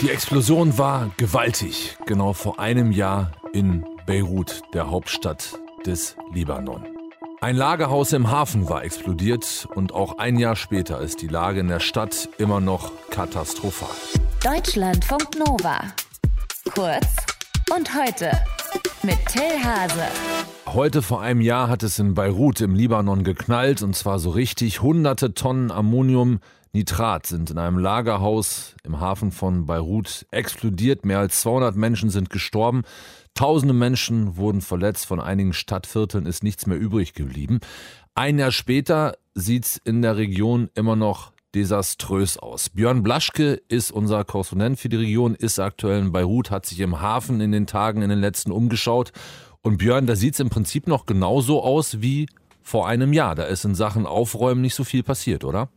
Die Explosion war gewaltig, genau vor einem Jahr in Beirut, der Hauptstadt des Libanon. Ein Lagerhaus im Hafen war explodiert und auch ein Jahr später ist die Lage in der Stadt immer noch katastrophal. Deutschlandfunk Nova. Kurz und heute mit Till Hase. Heute vor einem Jahr hat es in Beirut im Libanon geknallt und zwar so richtig. Hunderte Tonnen Ammoniumnitrat sind in einem Lagerhaus im Hafen von Beirut explodiert. Mehr als 200 Menschen sind gestorben. Tausende Menschen wurden verletzt. Von einigen Stadtvierteln ist nichts mehr übrig geblieben. Ein Jahr später sieht es in der Region immer noch desaströs aus. Björn Blaschke ist unser Korrespondent für die Region, ist aktuell in Beirut, hat sich im Hafen in den Tagen in den letzten umgeschaut. Und Björn, da sieht es im Prinzip noch genauso aus wie vor einem Jahr. Da ist in Sachen Aufräumen nicht so viel passiert, oder?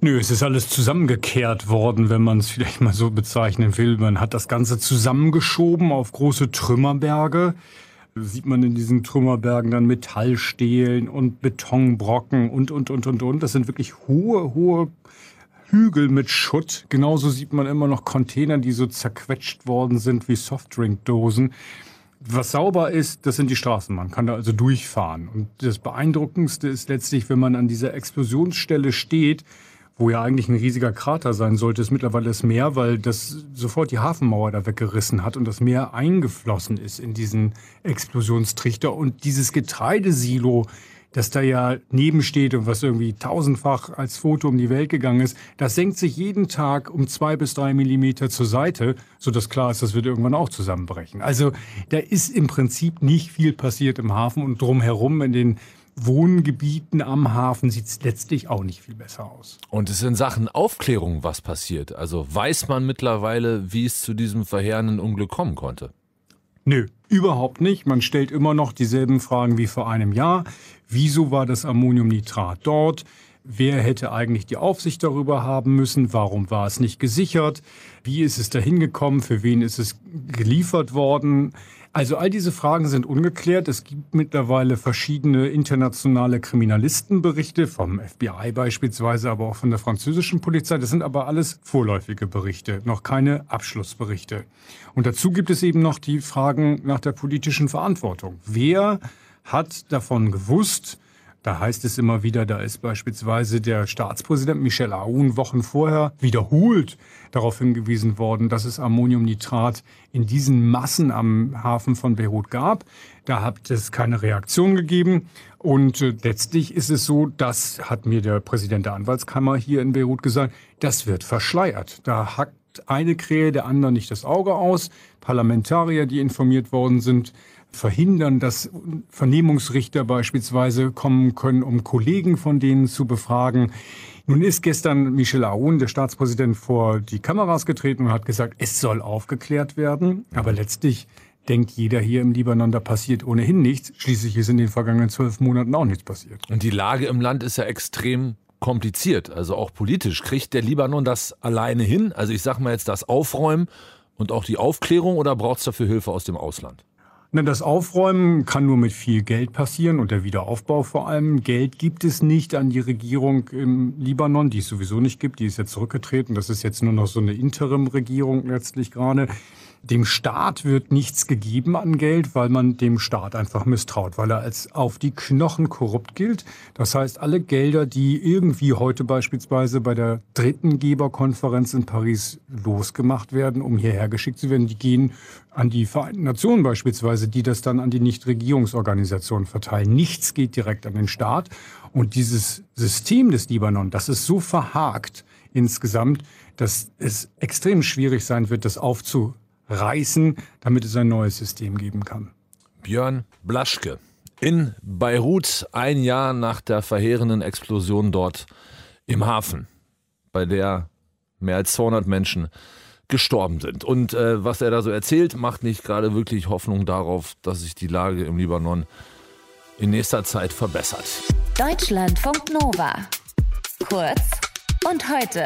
Nö, es ist alles zusammengekehrt worden, wenn man es vielleicht mal so bezeichnen will. Man hat das Ganze zusammengeschoben auf große Trümmerberge sieht man in diesen Trümmerbergen dann Metallstelen und Betonbrocken und, und, und, und, und. Das sind wirklich hohe, hohe Hügel mit Schutt. Genauso sieht man immer noch Container, die so zerquetscht worden sind wie Softdrinkdosen. Was sauber ist, das sind die Straßen. Man kann da also durchfahren. Und das Beeindruckendste ist letztlich, wenn man an dieser Explosionsstelle steht, wo ja eigentlich ein riesiger Krater sein sollte, ist mittlerweile das Meer, weil das sofort die Hafenmauer da weggerissen hat und das Meer eingeflossen ist in diesen Explosionstrichter. Und dieses Getreidesilo, das da ja nebensteht und was irgendwie tausendfach als Foto um die Welt gegangen ist, das senkt sich jeden Tag um zwei bis drei Millimeter zur Seite, so dass klar ist, das wird irgendwann auch zusammenbrechen. Also da ist im Prinzip nicht viel passiert im Hafen und drumherum in den Wohngebieten am Hafen sieht es letztlich auch nicht viel besser aus. Und es ist in Sachen Aufklärung was passiert. Also weiß man mittlerweile, wie es zu diesem verheerenden Unglück kommen konnte? Nö, überhaupt nicht. Man stellt immer noch dieselben Fragen wie vor einem Jahr. Wieso war das Ammoniumnitrat dort? Wer hätte eigentlich die Aufsicht darüber haben müssen? Warum war es nicht gesichert? Wie ist es dahin gekommen? Für wen ist es geliefert worden? Also all diese Fragen sind ungeklärt. Es gibt mittlerweile verschiedene internationale Kriminalistenberichte vom FBI beispielsweise, aber auch von der französischen Polizei. Das sind aber alles vorläufige Berichte, noch keine Abschlussberichte. Und dazu gibt es eben noch die Fragen nach der politischen Verantwortung. Wer hat davon gewusst, da heißt es immer wieder, da ist beispielsweise der Staatspräsident Michel Aoun Wochen vorher wiederholt darauf hingewiesen worden, dass es Ammoniumnitrat in diesen Massen am Hafen von Beirut gab. Da hat es keine Reaktion gegeben. Und äh, letztlich ist es so, das hat mir der Präsident der Anwaltskammer hier in Beirut gesagt, das wird verschleiert. Da hackt eine Krähe der anderen nicht das Auge aus. Parlamentarier, die informiert worden sind, verhindern, dass Vernehmungsrichter beispielsweise kommen können, um Kollegen von denen zu befragen. Nun ist gestern Michel Aoun, der Staatspräsident, vor die Kameras getreten und hat gesagt, es soll aufgeklärt werden. Aber letztlich denkt jeder hier im Libanon, da passiert ohnehin nichts. Schließlich ist in den vergangenen zwölf Monaten auch nichts passiert. Und die Lage im Land ist ja extrem kompliziert, also auch politisch. Kriegt der Libanon das alleine hin? Also ich sage mal jetzt das Aufräumen und auch die Aufklärung oder braucht es dafür Hilfe aus dem Ausland? Das Aufräumen kann nur mit viel Geld passieren und der Wiederaufbau vor allem. Geld gibt es nicht an die Regierung im Libanon, die es sowieso nicht gibt. Die ist jetzt zurückgetreten. Das ist jetzt nur noch so eine Interim-Regierung letztlich gerade. Dem Staat wird nichts gegeben an Geld, weil man dem Staat einfach misstraut, weil er als auf die Knochen korrupt gilt. Das heißt, alle Gelder, die irgendwie heute beispielsweise bei der dritten Geberkonferenz in Paris losgemacht werden, um hierher geschickt zu werden, die gehen an die Vereinten Nationen beispielsweise, die das dann an die Nichtregierungsorganisationen verteilen. Nichts geht direkt an den Staat. Und dieses System des Libanon, das ist so verhakt insgesamt, dass es extrem schwierig sein wird, das aufzu reißen, damit es ein neues System geben kann. Björn Blaschke in Beirut, ein Jahr nach der verheerenden Explosion dort im Hafen, bei der mehr als 200 Menschen gestorben sind. Und äh, was er da so erzählt, macht nicht gerade wirklich Hoffnung darauf, dass sich die Lage im Libanon in nächster Zeit verbessert. Deutschlandfunk Nova. Kurz und heute.